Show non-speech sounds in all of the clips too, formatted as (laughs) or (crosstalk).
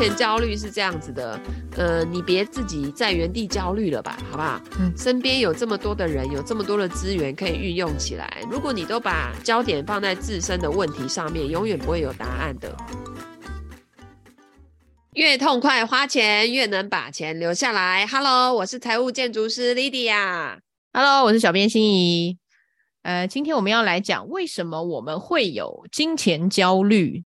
钱焦虑是这样子的，呃，你别自己在原地焦虑了吧，好不好？嗯，身边有这么多的人，有这么多的资源可以运用起来。如果你都把焦点放在自身的问题上面，永远不会有答案的。越痛快花钱，越能把钱留下来。Hello，我是财务建筑师 Lydia。Hello，我是小编心怡。呃，今天我们要来讲为什么我们会有金钱焦虑。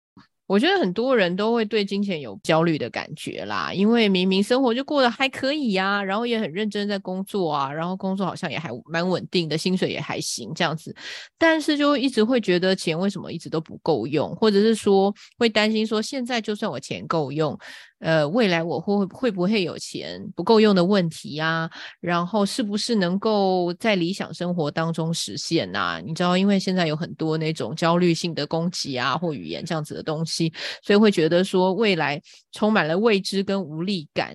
我觉得很多人都会对金钱有焦虑的感觉啦，因为明明生活就过得还可以呀，然后也很认真在工作啊，然后工作好像也还蛮稳定的，薪水也还行这样子，但是就一直会觉得钱为什么一直都不够用，或者是说会担心说现在就算我钱够用。呃，未来我会会不会有钱不够用的问题啊？然后是不是能够在理想生活当中实现啊？你知道，因为现在有很多那种焦虑性的攻击啊，或语言这样子的东西，所以会觉得说未来充满了未知跟无力感。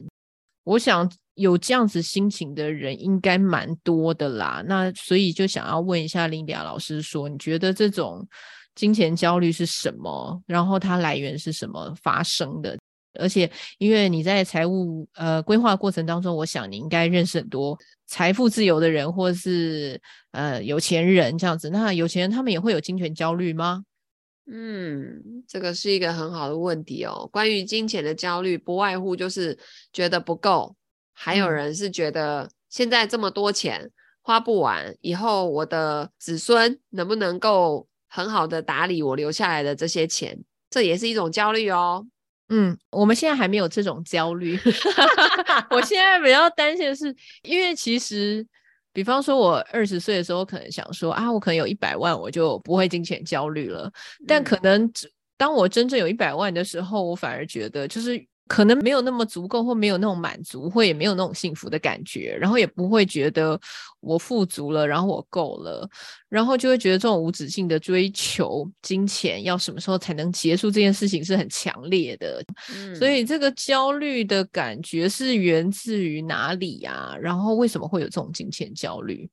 我想有这样子心情的人应该蛮多的啦。那所以就想要问一下 Lydia 老师说，你觉得这种金钱焦虑是什么？然后它来源是什么发生的？而且，因为你在财务呃规划过程当中，我想你应该认识很多财富自由的人，或是呃有钱人这样子。那有钱人他们也会有金钱焦虑吗？嗯，这个是一个很好的问题哦。关于金钱的焦虑，不外乎就是觉得不够，还有人是觉得现在这么多钱花不完，以后我的子孙能不能够很好的打理我留下来的这些钱，这也是一种焦虑哦。嗯，我们现在还没有这种焦虑。(laughs) 我现在比较担心的是，因为其实，比方说，我二十岁的时候，可能想说啊，我可能有一百万，我就不会金钱焦虑了。但可能当我真正有一百万的时候，我反而觉得就是。可能没有那么足够，或没有那种满足，或也没有那种幸福的感觉，然后也不会觉得我富足了，然后我够了，然后就会觉得这种无止境的追求金钱，要什么时候才能结束这件事情是很强烈的。嗯，所以这个焦虑的感觉是源自于哪里呀？然后为什么会有这种金钱焦虑？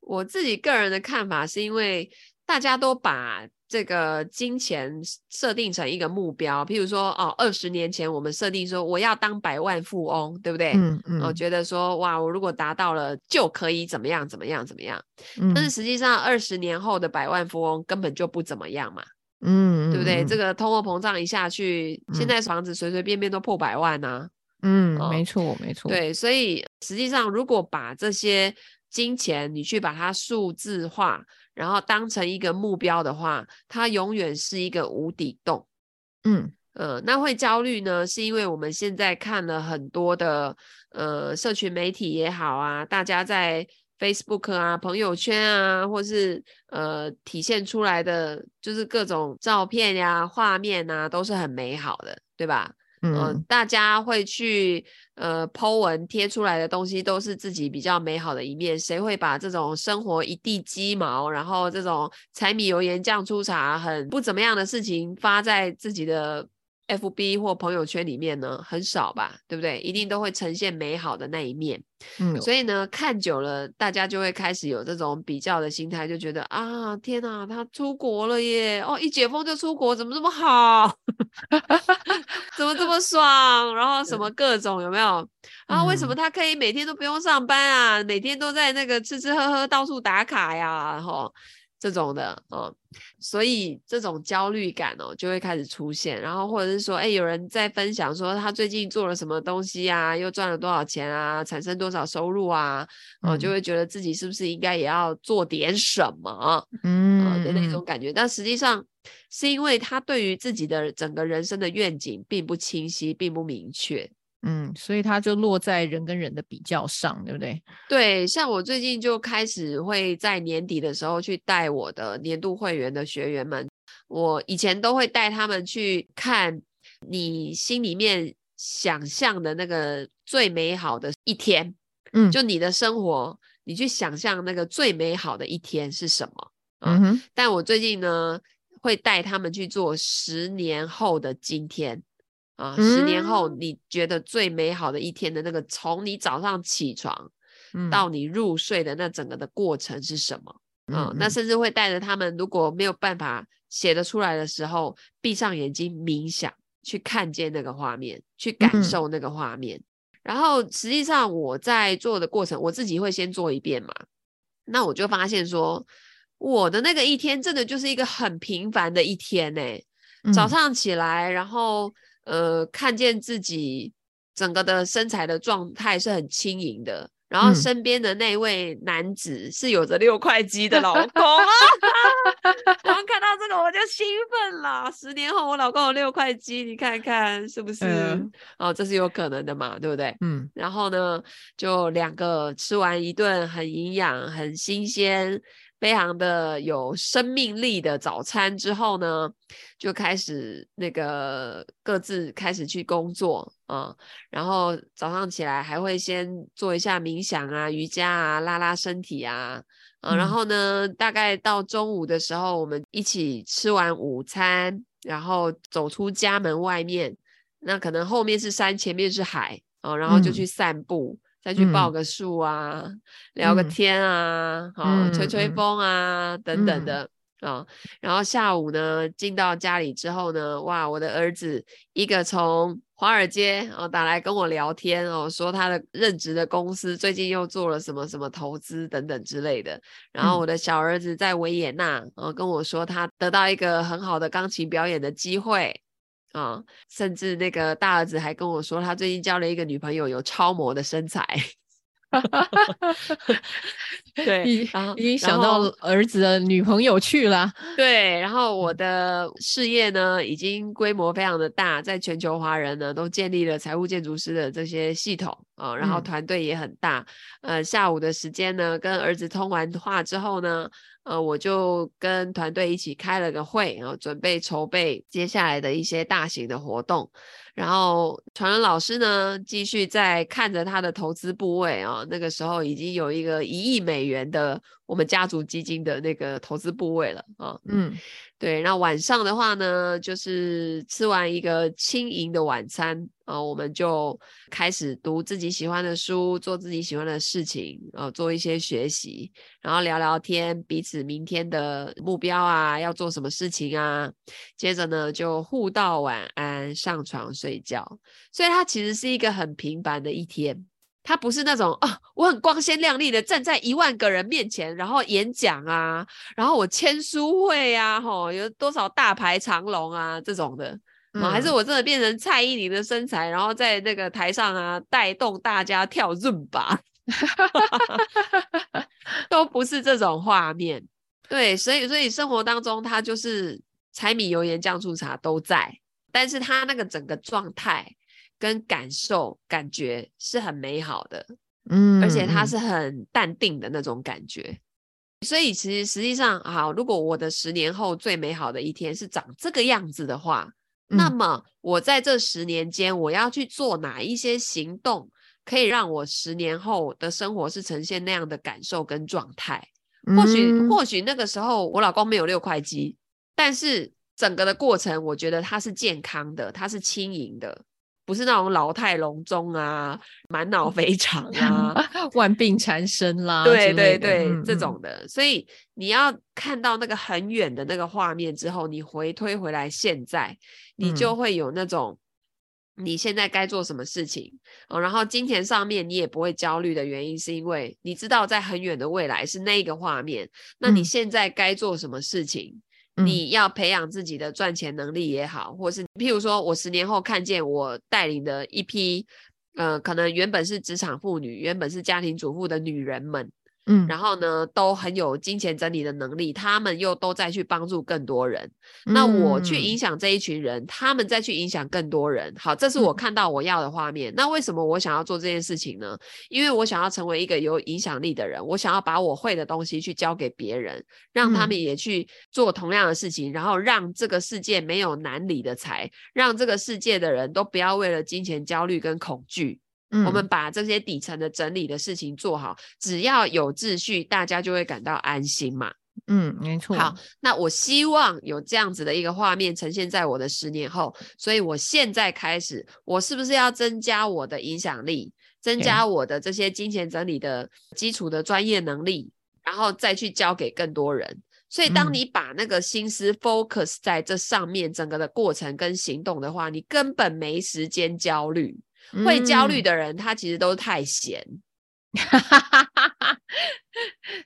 我自己个人的看法是因为大家都把。这个金钱设定成一个目标，譬如说，哦，二十年前我们设定说我要当百万富翁，对不对？嗯嗯。我觉得说，哇，我如果达到了，就可以怎么样怎么样怎么样。嗯。但是实际上，二十年后的百万富翁根本就不怎么样嘛。嗯。对不对？这个通货膨胀一下去，现在房子随随便便都破百万啊。嗯，没错没错。对，所以实际上，如果把这些金钱你去把它数字化。然后当成一个目标的话，它永远是一个无底洞。嗯呃，那会焦虑呢，是因为我们现在看了很多的呃社群媒体也好啊，大家在 Facebook 啊、朋友圈啊，或是呃体现出来的就是各种照片呀、画面啊，都是很美好的，对吧？嗯、呃，大家会去呃 po 文贴出来的东西都是自己比较美好的一面，谁会把这种生活一地鸡毛，然后这种柴米油盐酱醋茶很不怎么样的事情发在自己的 FB 或朋友圈里面呢？很少吧，对不对？一定都会呈现美好的那一面。嗯，所以呢，看久了，大家就会开始有这种比较的心态，就觉得啊，天哪，他出国了耶！哦，一解封就出国，怎么这么好？(laughs) 怎么这么爽？然后什么各种有没有？然后为什么他可以每天都不用上班啊？每天都在那个吃吃喝喝，到处打卡呀？然后。这种的哦，所以这种焦虑感哦就会开始出现，然后或者是说，哎，有人在分享说他最近做了什么东西啊，又赚了多少钱啊，产生多少收入啊，哦，就会觉得自己是不是应该也要做点什么，嗯，的那种感觉。但实际上是因为他对于自己的整个人生的愿景并不清晰，并不明确。嗯，所以它就落在人跟人的比较上，对不对？对，像我最近就开始会在年底的时候去带我的年度会员的学员们。我以前都会带他们去看你心里面想象的那个最美好的一天。嗯，就你的生活，你去想象那个最美好的一天是什么？嗯哼。但我最近呢，会带他们去做十年后的今天。啊，十年后你觉得最美好的一天的那个，从你早上起床到你入睡的那整个的过程是什么？嗯，啊，那甚至会带着他们，如果没有办法写得出来的时候，闭上眼睛冥想，去看见那个画面，去感受那个画面。嗯、然后实际上我在做的过程，我自己会先做一遍嘛。那我就发现说，我的那个一天真的就是一个很平凡的一天呢、欸。嗯、早上起来，然后呃，看见自己整个的身材的状态是很轻盈的。然后身边的那位男子是有着六块肌的老公啊！(laughs) 然后看到这个我就兴奋了。十年后我老公有六块肌，你看看是不是？嗯、哦，这是有可能的嘛，对不对？嗯。然后呢，就两个吃完一顿很营养、很新鲜。非常的有生命力的早餐之后呢，就开始那个各自开始去工作啊、嗯，然后早上起来还会先做一下冥想啊、瑜伽啊、拉拉身体啊，嗯，然后呢，大概到中午的时候，我们一起吃完午餐，然后走出家门外面，那可能后面是山，前面是海啊、嗯，然后就去散步。嗯再去抱个树啊，嗯、聊个天啊，好、嗯哦、吹吹风啊，嗯、等等的啊。然后下午呢，进到家里之后呢，哇，我的儿子一个从华尔街哦打来跟我聊天哦，说他的任职的公司最近又做了什么什么投资等等之类的。然后我的小儿子在维也纳哦跟我说他得到一个很好的钢琴表演的机会。啊、哦，甚至那个大儿子还跟我说，他最近交了一个女朋友，有超模的身材。(laughs) 对，然后已经想到儿子的女朋友去了。(laughs) 对，然后我的事业呢，已经规模非常的大，在全球华人呢都建立了财务建筑师的这些系统啊、哦，然后团队也很大。嗯、呃，下午的时间呢，跟儿子通完话之后呢。呃，我就跟团队一起开了个会，然后准备筹备接下来的一些大型的活动。然后传伦老师呢，继续在看着他的投资部位啊，那个时候已经有一个一亿美元的我们家族基金的那个投资部位了啊。嗯。对，那晚上的话呢，就是吃完一个轻盈的晚餐啊，我们就开始读自己喜欢的书，做自己喜欢的事情，啊，做一些学习，然后聊聊天，彼此明天的目标啊，要做什么事情啊，接着呢就互道晚安，上床睡觉，所以它其实是一个很平凡的一天。它不是那种啊，我很光鲜亮丽的站在一万个人面前，然后演讲啊，然后我签书会啊，吼，有多少大排长龙啊这种的，嗯，还是我真的变成蔡依林的身材，然后在那个台上啊带动大家跳伦巴，都不是这种画面。对，所以所以生活当中，他就是柴米油盐酱醋茶都在，但是他那个整个状态。跟感受感觉是很美好的，嗯，而且他是很淡定的那种感觉，所以其实实际上，好，如果我的十年后最美好的一天是长这个样子的话，嗯，那么我在这十年间，我要去做哪一些行动，可以让我十年后的生活是呈现那样的感受跟状态？或许或许那个时候我老公没有六块肌，但是整个的过程，我觉得它是健康的，它是轻盈的。不是那种老态龙钟啊，满脑肥肠啊，(laughs) 万病缠身啦，对对对，嗯、这种的。所以你要看到那个很远的那个画面之后，你回推回来现在，你就会有那种你现在该做什么事情、嗯哦、然后金钱上面你也不会焦虑的原因，是因为你知道在很远的未来是那个画面，那你现在该做什么事情？嗯你要培养自己的赚钱能力也好，或是譬如说，我十年后看见我带领的一批，呃，可能原本是职场妇女，原本是家庭主妇的女人们。嗯，然后呢，都很有金钱整理的能力，他们又都在去帮助更多人。嗯、那我去影响这一群人，他们再去影响更多人。好，这是我看到我要的画面。嗯、那为什么我想要做这件事情呢？因为我想要成为一个有影响力的人，我想要把我会的东西去教给别人，让他们也去做同样的事情，嗯、然后让这个世界没有难理的财，让这个世界的人都不要为了金钱焦虑跟恐惧。嗯、我们把这些底层的整理的事情做好，只要有秩序，大家就会感到安心嘛。嗯，没错。好，那我希望有这样子的一个画面呈现在我的十年后，所以我现在开始，我是不是要增加我的影响力，增加我的这些金钱整理的基础的专业能力，然后再去教给更多人？所以当你把那个心思 focus 在这上面，整个的过程跟行动的话，你根本没时间焦虑。会焦虑的人，他其实都是太闲。(laughs)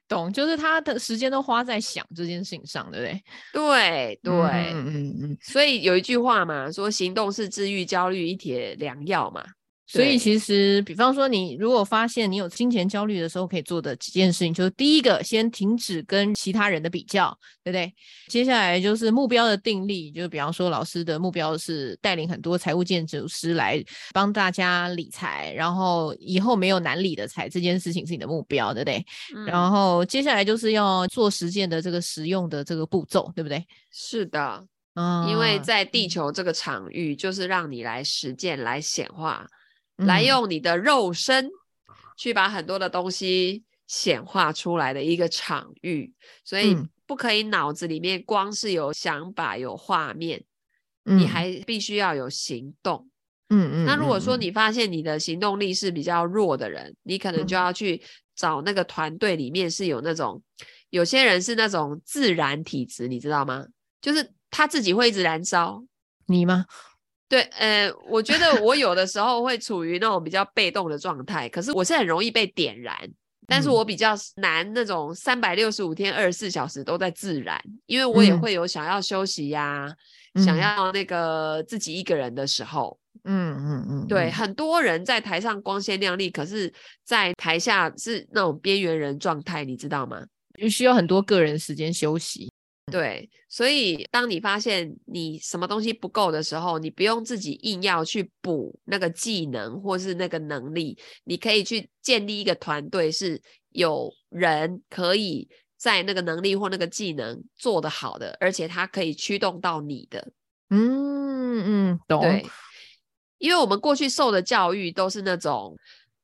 懂，就是他的时间都花在想这件事情上，对不对？对对，嗯嗯嗯。所以有一句话嘛，说行动是治愈焦虑一帖良药嘛。所以其实，比方说，你如果发现你有金钱焦虑的时候，可以做的几件事情，就是第一个，先停止跟其他人的比较，对不对？接下来就是目标的定立，就是比方说，老师的目标是带领很多财务建筑师来帮大家理财，然后以后没有难理的财，这件事情是你的目标，对不对？嗯、然后接下来就是要做实践的这个实用的这个步骤，对不对？是的，嗯，因为在地球这个场域，就是让你来实践、来显化。来用你的肉身去把很多的东西显化出来的一个场域，所以不可以脑子里面光是有想法、有画面，嗯、你还必须要有行动。嗯嗯。那如果说你发现你的行动力是比较弱的人，你可能就要去找那个团队里面是有那种，有些人是那种自燃体质，你知道吗？就是他自己会一直燃烧。你吗？对，呃，我觉得我有的时候会处于那种比较被动的状态，可是我是很容易被点燃，但是我比较难那种三百六十五天二十四小时都在自燃，因为我也会有想要休息呀、啊，嗯、想要那个自己一个人的时候，嗯嗯嗯，对，很多人在台上光鲜亮丽，可是在台下是那种边缘人状态，你知道吗？就需要很多个人时间休息。对，所以当你发现你什么东西不够的时候，你不用自己硬要去补那个技能或是那个能力，你可以去建立一个团队，是有人可以在那个能力或那个技能做得好的，而且它可以驱动到你的。嗯嗯，懂。对，因为我们过去受的教育都是那种，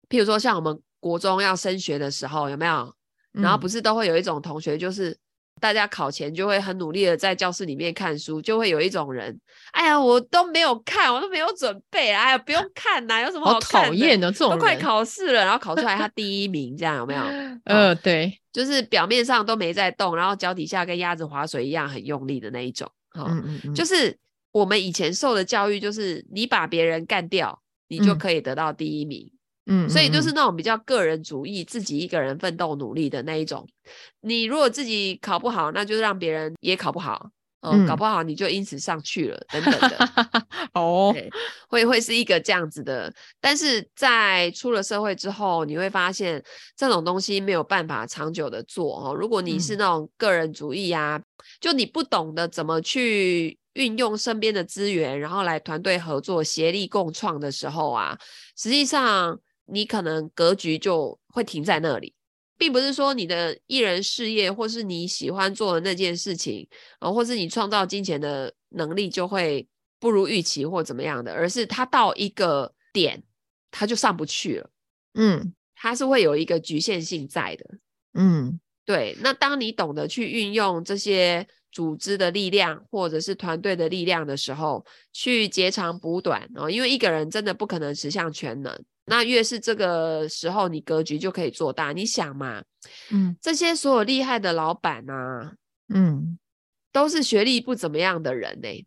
譬如说像我们国中要升学的时候，有没有？然后不是都会有一种同学就是。大家考前就会很努力的在教室里面看书，就会有一种人，哎呀，我都没有看，我都没有准备，哎呀，不用看呐，有什么好讨厌的这种，都快考试了，然后考出来他 (laughs) 第一名，这样有没有？呃，对，就是表面上都没在动，然后脚底下跟鸭子划水一样很用力的那一种。嗯嗯嗯，就是我们以前受的教育，就是你把别人干掉，你就可以得到第一名。嗯嗯，所以就是那种比较个人主义，自己一个人奋斗努力的那一种。你如果自己考不好，那就让别人也考不好，哦、嗯，搞不好你就因此上去了，等等的。(laughs) 哦，会会是一个这样子的。但是在出了社会之后，你会发现这种东西没有办法长久的做哦。如果你是那种个人主义啊，嗯、就你不懂得怎么去运用身边的资源，然后来团队合作、协力共创的时候啊，实际上。你可能格局就会停在那里，并不是说你的艺人事业或是你喜欢做的那件事情，呃，或是你创造金钱的能力就会不如预期或怎么样的，而是它到一个点，它就上不去了。嗯，它是会有一个局限性在的。嗯，对。那当你懂得去运用这些组织的力量或者是团队的力量的时候，去截长补短哦，因为一个人真的不可能十项全能。那越是这个时候，你格局就可以做大。你想嘛，嗯，这些所有厉害的老板啊，嗯，都是学历不怎么样的人呢、欸。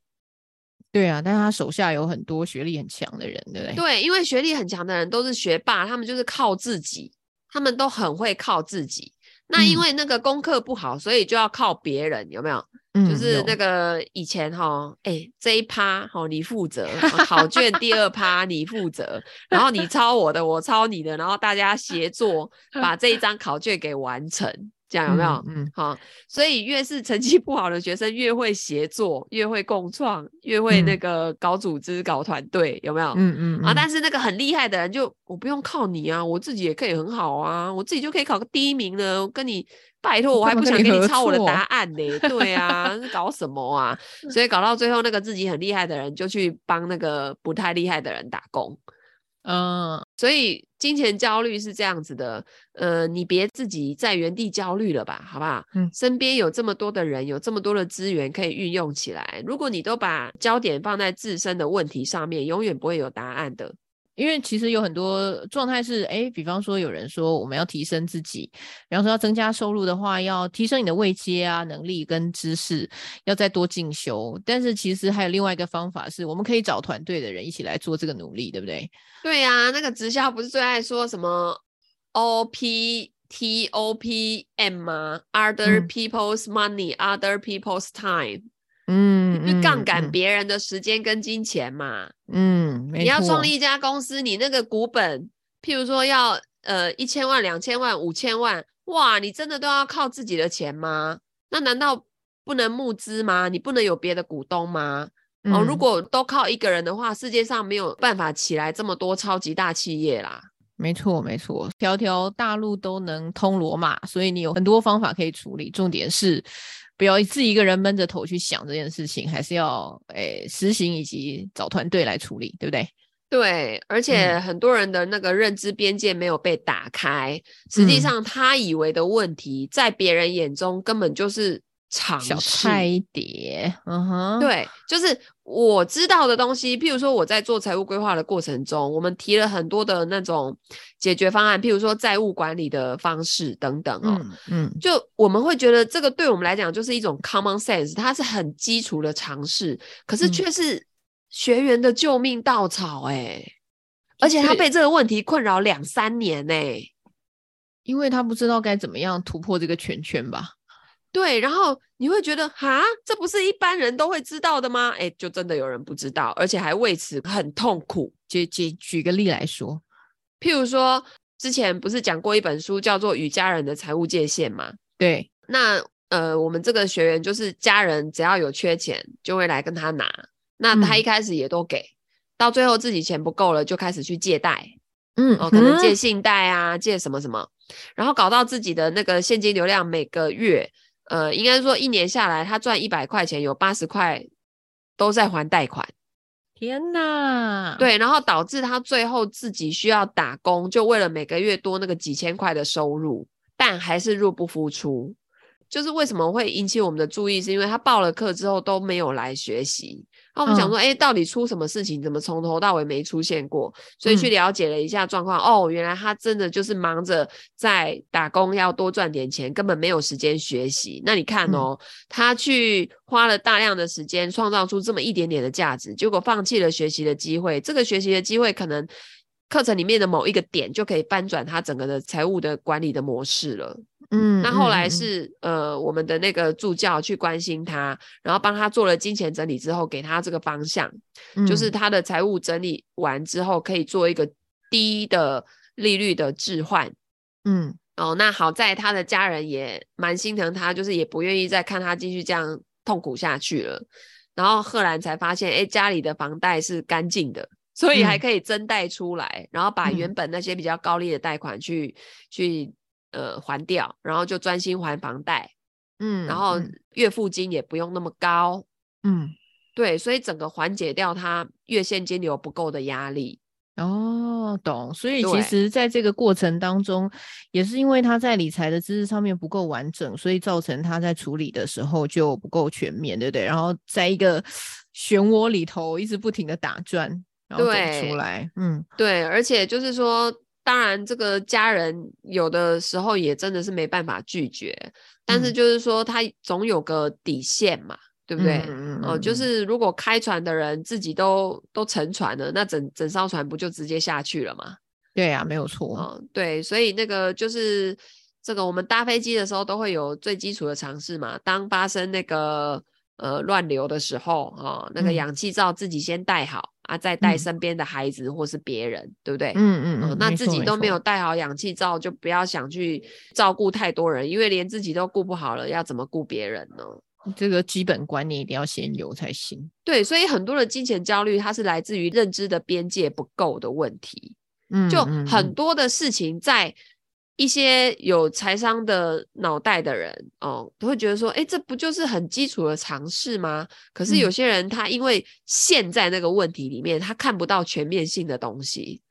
对啊，但是他手下有很多学历很强的人，对不对？对，因为学历很强的人都是学霸，他们就是靠自己，他们都很会靠自己。那因为那个功课不好，所以就要靠别人，有没有？就是那个以前哈，哎、欸，这一趴哈你负责，考卷第二趴你负责，然后你抄我的，我抄你的，然后大家协作 (laughs) 把这一张考卷给完成，这样有没有？嗯，嗯好，所以越是成绩不好的学生，越会协作，越会共创，越会那个搞组织、搞团队，有没有？嗯嗯啊，但是那个很厉害的人就，就我不用靠你啊，我自己也可以很好啊，我自己就可以考个第一名了，我跟你。拜托，我还不想给你抄我的答案呢。对啊，搞什么啊？(laughs) 所以搞到最后，那个自己很厉害的人就去帮那个不太厉害的人打工。嗯，所以金钱焦虑是这样子的。呃，你别自己在原地焦虑了吧，好不好？嗯，身边有这么多的人，有这么多的资源可以运用起来。如果你都把焦点放在自身的问题上面，永远不会有答案的。因为其实有很多状态是，哎，比方说有人说我们要提升自己，然后说要增加收入的话，要提升你的位阶啊、能力跟知识，要再多进修。但是其实还有另外一个方法是，我们可以找团队的人一起来做这个努力，对不对？对呀、啊，那个直销不是最爱说什么 O P T O P M 吗？Other people's money,、嗯、other people's time。嗯，你就杠杆别人的时间跟金钱嘛。嗯，你要创立一家公司，你那个股本，譬如说要呃一千万、两千万、五千万，哇，你真的都要靠自己的钱吗？那难道不能募资吗？你不能有别的股东吗？嗯、哦，如果都靠一个人的话，世界上没有办法起来这么多超级大企业啦。没错，没错，条条大路都能通罗马，所以你有很多方法可以处理。重点是。不要自己一个人闷着头去想这件事情，还是要诶、欸、实行以及找团队来处理，对不对？对，而且很多人的那个认知边界没有被打开，嗯、实际上他以为的问题，在别人眼中根本就是。小菜一碟，嗯哼，对，就是我知道的东西。譬如说，我在做财务规划的过程中，我们提了很多的那种解决方案，譬如说债务管理的方式等等哦。嗯，嗯，就我们会觉得这个对我们来讲就是一种 common sense，它是很基础的尝试，可是却是学员的救命稻草哎、欸，而且他被这个问题困扰两三年呢、欸，因为他不知道该怎么样突破这个圈圈吧。对，然后你会觉得哈，这不是一般人都会知道的吗？哎，就真的有人不知道，而且还为此很痛苦。举举举个例来说，譬如说之前不是讲过一本书叫做《与家人的财务界限》吗？对，那呃，我们这个学员就是家人只要有缺钱就会来跟他拿，那他一开始也都给，嗯、到最后自己钱不够了就开始去借贷，嗯，哦，可能借信贷啊，借什么什么，然后搞到自己的那个现金流量每个月。呃，应该说一年下来，他赚一百块钱，有八十块都在还贷款。天哪！对，然后导致他最后自己需要打工，就为了每个月多那个几千块的收入，但还是入不敷出。就是为什么会引起我们的注意，是因为他报了课之后都没有来学习。那我们想说，哎、嗯，到底出什么事情？怎么从头到尾没出现过？所以去了解了一下状况，嗯、哦，原来他真的就是忙着在打工，要多赚点钱，根本没有时间学习。那你看哦，嗯、他去花了大量的时间创造出这么一点点的价值，结果放弃了学习的机会。这个学习的机会，可能课程里面的某一个点就可以翻转他整个的财务的管理的模式了。嗯，那后来是、嗯、呃，我们的那个助教去关心他，然后帮他做了金钱整理之后，给他这个方向，嗯、就是他的财务整理完之后，可以做一个低的利率的置换。嗯，哦，那好在他的家人也蛮心疼他，就是也不愿意再看他继续这样痛苦下去了。然后赫然才发现，哎，家里的房贷是干净的，所以还可以增贷出来，嗯、然后把原本那些比较高利的贷款去、嗯、去。呃，还掉，然后就专心还房贷，嗯，然后月付金也不用那么高，嗯，对，所以整个缓解掉他月现金流不够的压力。哦，懂。所以其实在这个过程当中，也是因为他在理财的知识上面不够完整，所以造成他在处理的时候就不够全面，对不对？然后在一个 (laughs) 漩涡里头一直不停的打转，然后走出来，嗯，对，而且就是说。当然，这个家人有的时候也真的是没办法拒绝，但是就是说他总有个底线嘛，嗯、对不对？哦、嗯呃，就是如果开船的人自己都都沉船了，那整整艘船不就直接下去了吗？对呀、啊，没有错。哦、呃，对，所以那个就是这个我们搭飞机的时候都会有最基础的尝试嘛，当发生那个。呃，乱流的时候，哦，那个氧气罩自己先戴好、嗯、啊，再带身边的孩子或是别人，嗯、对不对？嗯嗯嗯、呃。那自己都没有带好氧气罩，就不要想去照顾太多人，因为连自己都顾不好了，要怎么顾别人呢？这个基本观念一定要先有才行。对，所以很多的金钱焦虑，它是来自于认知的边界不够的问题。嗯，就很多的事情在。一些有财商的脑袋的人哦，都会觉得说，哎，这不就是很基础的常识吗？可是有些人他因为陷在那个问题里面，他看不到全面性的东西，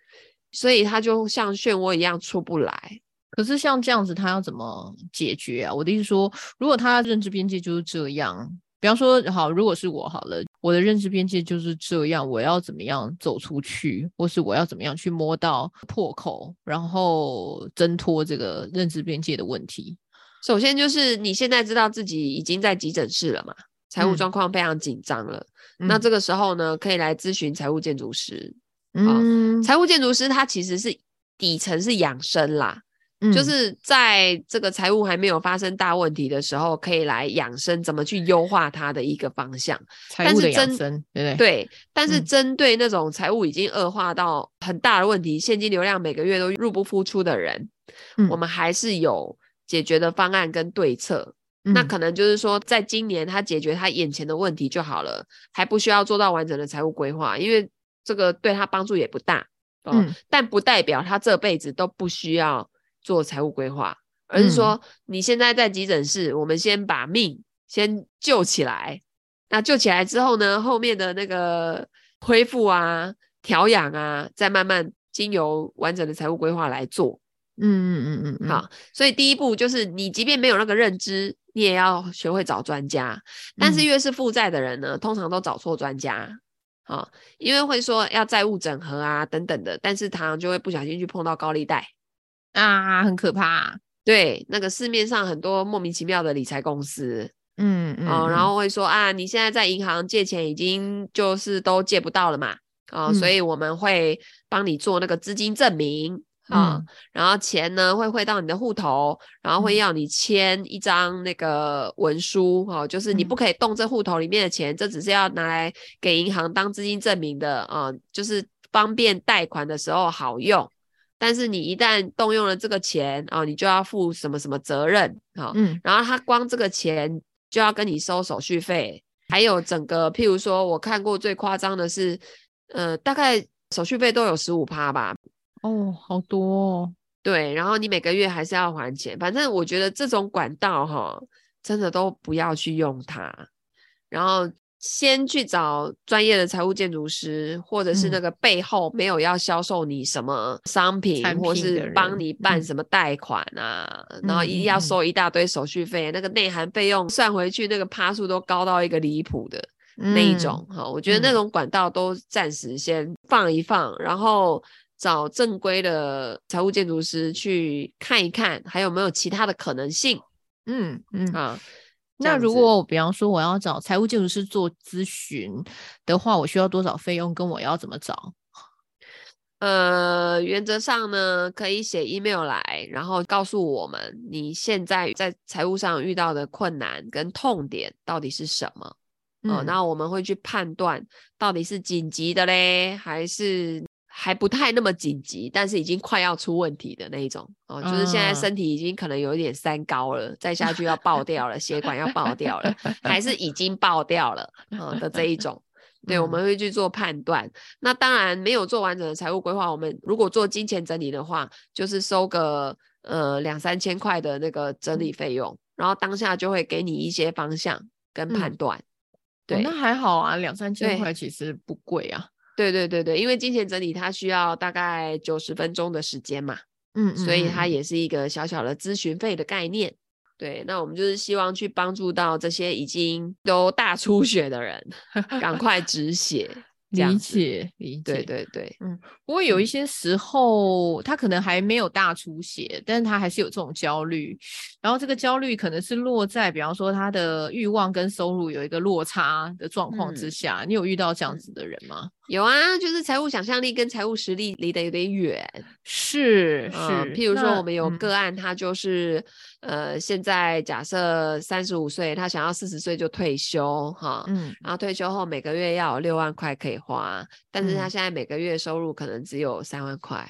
所以他就像漩涡一样出不来。可是像这样子，他要怎么解决啊？我的意思说，如果他认知边界就是这样，比方说，好，如果是我好了，我的认知边界就是这样，我要怎么样走出去，或是我要怎么样去摸到破口，然后挣脱这个认知边界的问题。首先就是你现在知道自己已经在急诊室了嘛，财务状况非常紧张了，嗯、那这个时候呢，可以来咨询财务建筑师。嗯，财务建筑师他其实是底层是养生啦。就是在这个财务还没有发生大问题的时候，可以来养生，怎么去优化它的一个方向。财务的养生，对对对。但是针对那种财务已经恶化到很大的问题，现金流量每个月都入不敷出的人，我们还是有解决的方案跟对策。那可能就是说，在今年他解决他眼前的问题就好了，还不需要做到完整的财务规划，因为这个对他帮助也不大。嗯，但不代表他这辈子都不需要。做财务规划，而是说你现在在急诊室，嗯、我们先把命先救起来。那救起来之后呢，后面的那个恢复啊、调养啊，再慢慢经由完整的财务规划来做。嗯嗯嗯嗯，好。所以第一步就是，你即便没有那个认知，你也要学会找专家。但是越是负债的人呢，通常都找错专家。好，因为会说要债务整合啊等等的，但是常常就会不小心去碰到高利贷。啊，很可怕啊。对，那个市面上很多莫名其妙的理财公司，嗯嗯，哦，然后会说啊，你现在在银行借钱已经就是都借不到了嘛，哦，嗯，所以我们会帮你做那个资金证明啊，嗯，然后钱呢会汇到你的户头，然后会要你签一张那个文书，哦，就是你不可以动这户头里面的钱，这只是要拿来给银行当资金证明的啊，就是方便贷款的时候好用。但是你一旦动用了这个钱哦，你就要负什么什么责任啊？哦嗯、然后他光这个钱就要跟你收手续费，还有整个，譬如说我看过最夸张的是，呃，大概手续费都有十五趴吧。哦，好多哦。对，然后你每个月还是要还钱，反正我觉得这种管道哈、哦，真的都不要去用它。然后。先去找专业的财务建筑师，或者是那个背后没有要销售你什么商品，嗯、或是帮你办什么贷款啊，嗯、然后一定要收一大堆手续费，嗯、那个内涵费用算回去，那个趴数都高到一个离谱的那一种哈。嗯、我觉得那种管道都暂时先放一放，嗯、然后找正规的财务建筑师去看一看，还有没有其他的可能性。嗯嗯啊。那如果我比方说我要找财务建筑师做咨询的话，我需要多少费用？跟我要怎么找？呃，原则上呢，可以写 email 来，然后告诉我们你现在在财务上遇到的困难跟痛点到底是什么。嗯，呃，那我们会去判断到底是紧急的嘞，还是？还不太那么紧急，但是已经快要出问题的那一种。哦，就是现在身体已经可能有一点三高了，再下去要爆掉了，血管要爆掉了，还是已经爆掉了嗯的这一种，对，我们会去做判断。那当然没有做完整的财务规划，我们如果做金钱整理的话，就是收个呃两三千块的那个整理费用，然后当下就会给你一些方向跟判断。嗯、对、哦，那还好啊，两三千块其实不贵啊。对对对对，因为金钱整理它需要大概九十分钟的时间嘛，嗯，所以它也是一个小小的咨询费的概念。对，那我们就是希望去帮助到这些已经都大出血的人，赶快止血。理解理解，对对对，嗯，不过有一些时候，嗯、他可能还没有大出血，但是他还是有这种焦虑，然后这个焦虑可能是落在，比方说他的欲望跟收入有一个落差的状况之下，嗯、你有遇到这样子的人吗？有啊，就是财务想象力跟财务实力离得有点远，是是、呃，譬如说我们有个案，他就是。呃，现在假设三十五岁，他想要四十岁就退休哈，嗯，然后退休后每个月要有六万块可以花，但是他现在每个月收入可能只有三万块，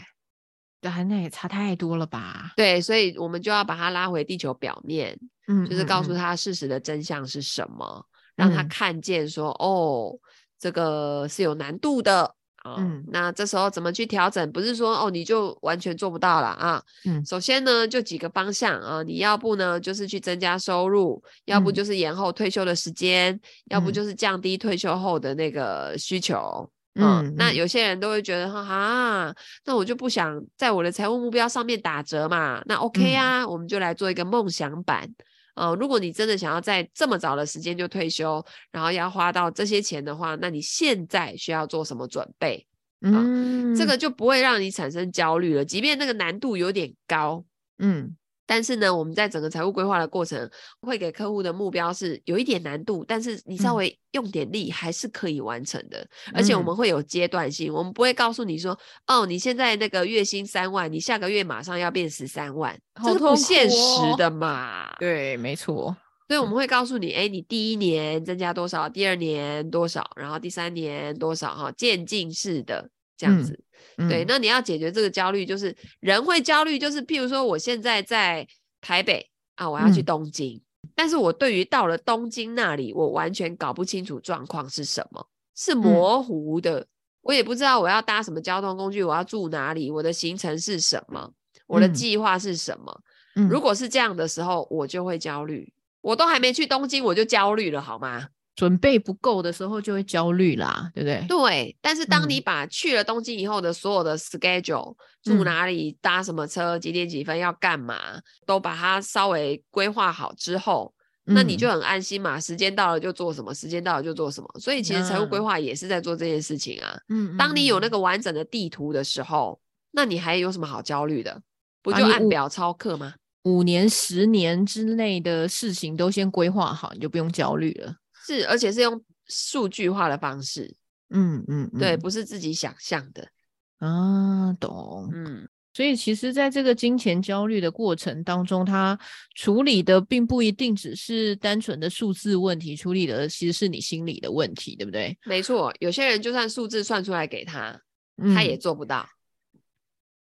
对、嗯，那也差太多了吧？对，所以我们就要把他拉回地球表面，嗯，就是告诉他事实的真相是什么，嗯、让他看见说，嗯、哦，这个是有难度的。嗯，那这时候怎么去调整？不是说哦，你就完全做不到了啊。嗯，首先呢，就几个方向啊，你要不呢，就是去增加收入；要不就是延后退休的时间；嗯、要不就是降低退休后的那个需求。嗯，嗯，那有些人都会觉得哈啊，那我就不想在我的财务目标上面打折嘛。那 OK 啊，嗯、我们就来做一个梦想版呃，如果你真的想要在这么早的时间就退休，然后要花到这些钱的话，那你现在需要做什么准备？嗯，这个就不会让你产生焦虑了，即便那个难度有点高，嗯。但是呢，我们在整个财务规划的过程，会给客户的目标是有一点难度，但是你稍微用点力还是可以完成的。嗯、而且我们会有阶段性，我们不会告诉你说，哦，你现在那个月薪三万，你下个月马上要变十三万，这是不现实的嘛？对，没错。所以我们会告诉你，哎，你第一年增加多少，第二年多少，然后第三年多少，哈，渐进式的这样子。嗯对，那你要解决这个焦虑，就是人会焦虑，就是譬如说，我现在在台北啊，我要去东京，嗯，但是我对于到了东京那里，我完全搞不清楚状况是什么，是模糊的，嗯，我也不知道我要搭什么交通工具，我要住哪里，我的行程是什么，我的计划是什么。嗯，如果是这样的时候，我就会焦虑，我都还没去东京，我就焦虑了，好吗？准备不够的时候就会焦虑啦，对不对？对，但是当你把去了东京以后的所有的 schedule，嗯，住哪里、搭什么车、几点几分要干嘛，都把它稍微规划好之后，嗯，那你就很安心嘛。时间到了就做什么，时间到了就做什么。所以其实财务规划也是在做这件事情啊。嗯，当你有那个完整的地图的时候，那你还有什么好焦虑的？不就按表操课吗？五年、十年之内的事情都先规划好，你就不用焦虑了。是，而且是用数据化的方式，嗯嗯，嗯，对，不是自己想象的。啊，懂，嗯，所以其实在这个金钱焦虑的过程当中，他处理的并不一定只是单纯的数字问题，处理的其实是你心理的问题，对不对？没错，有些人就算数字算出来给他，嗯，他也做不到，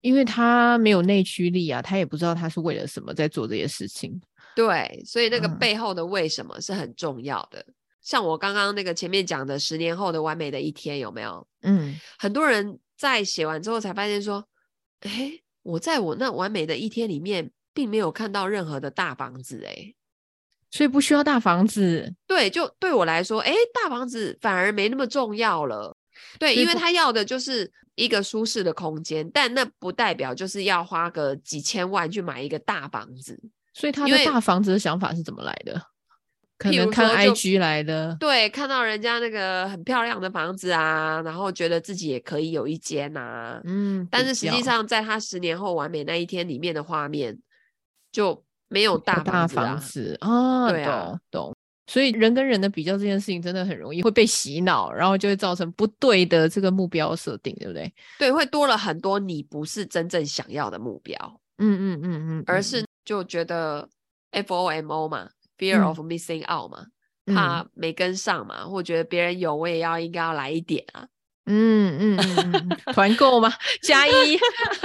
因为他没有内驱力啊，他也不知道他是为了什么在做这些事情，对，所以那个背后的为什么是很重要的。嗯像我刚刚那个前面讲的十年后的完美的一天有没有？嗯，很多人在写完之后才发现说，哎，我在我那完美的一天里面，并没有看到任何的大房子，哎，所以不需要大房子。对，就对我来说，哎，大房子反而没那么重要了。对，因为他要的就是一个舒适的空间，但那不代表就是要花个几千万去买一个大房子。所以他的大房子的想法是怎么来的？可能看 IG 来的，对，看到人家那个很漂亮的房子啊，然后觉得自己也可以有一间呐、啊，嗯，但是实际上在他十年后完美那一天里面的画面就没有大房子啊，大房子啊，对啊，懂懂。所以人跟人的比较这件事情真的很容易会被洗脑，然后就会造成不对的这个目标设定，对不对？对，会多了很多你不是真正想要的目标，嗯嗯嗯嗯，而是就觉得 FOMO 嘛。Fear of missing out 嘛，嗯、怕没跟上嘛，或觉得别人有，我也要应该要来一点啊。嗯嗯嗯，团购吗？加一，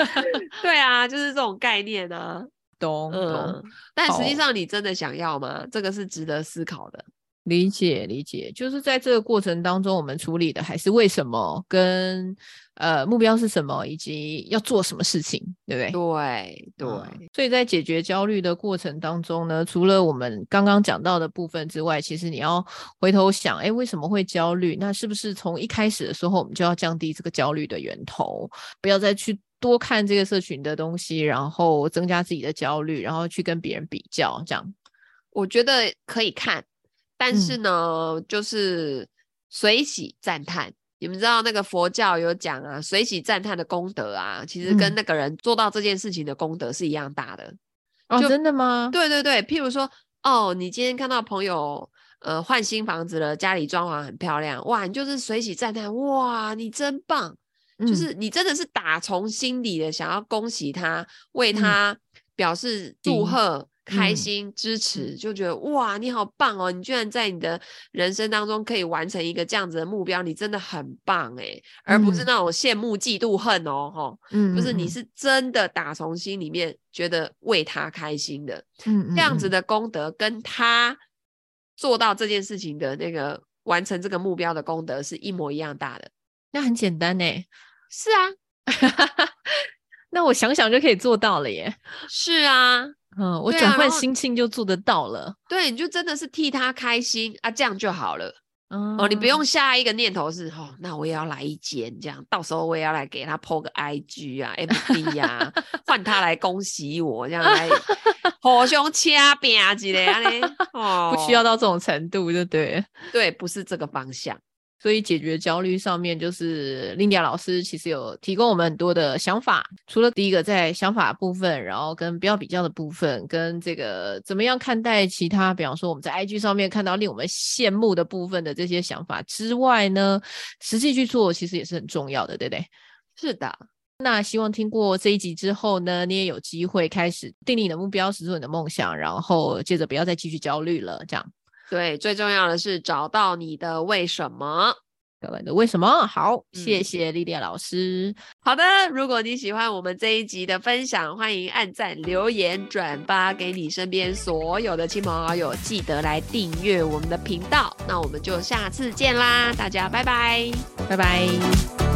(laughs) 对啊，就是这种概念啊。懂懂、嗯。但实际上你真的想要吗？这个是值得思考的。理解理解，就是在这个过程当中，我们处理的还是为什么跟呃目标是什么，以及要做什么事情，对不对？对对、嗯。所以在解决焦虑的过程当中呢，除了我们刚刚讲到的部分之外，其实你要回头想，哎，为什么会焦虑？那是不是从一开始的时候，我们就要降低这个焦虑的源头，不要再去多看这个社群的东西，然后增加自己的焦虑，然后去跟别人比较，这样？我觉得可以看。但是呢，嗯、就是随喜赞叹。你们知道那个佛教有讲啊，随喜赞叹的功德啊，其实跟那个人做到这件事情的功德是一样大的。嗯、哦，真的吗？对对对，譬如说，哦，你今天看到朋友呃换新房子了，家里装潢很漂亮，哇，你就是随喜赞叹，哇，你真棒，嗯、就是你真的是打从心底的想要恭喜他，为他表示祝贺。嗯开心支持，就觉得哇，你好棒哦！你居然在你的人生当中可以完成一个这样子的目标，你真的很棒哎，而不是那种羡慕、嫉妒、恨哦，吼，嗯，就是你是真的打从心里面觉得为他开心的，嗯，这样子的功德跟他做到这件事情的那个完成这个目标的功德是一模一样大的。那很简单呢，是啊，(laughs) 那我想想就可以做到了耶。是啊。嗯，我转换心情就做得到了。对，你就真的是替他开心啊，这样就好了。嗯、哦，你不用下一个念头是哦，那我也要来一间这样，到时候我也要来给他 po 个 IG 啊、FB 呀，换他来恭喜我这样来 (laughs) 互相掐饼之类的哦，不需要到这种程度就对，对，不是这个方向。所以解决焦虑上面，就是 Linda 老师其实有提供我们很多的想法。除了第一个在想法部分，然后跟不要比较的部分，跟这个怎么样看待其他，比方说我们在 IG 上面看到令我们羡慕的部分的这些想法之外呢，实际去做其实也是很重要的，对不对？是的。那希望听过这一集之后呢，你也有机会开始定立你的目标，实现你的梦想，然后接着不要再继续焦虑了，这样。对，最重要的是找到你的为什么。找到你的为什么？好，谢谢莉莉老师。好的，如果你喜欢我们这一集的分享，欢迎按赞、留言、转发给你身边所有的亲朋好友，记得来订阅我们的频道。那我们就下次见啦，大家拜拜，拜拜。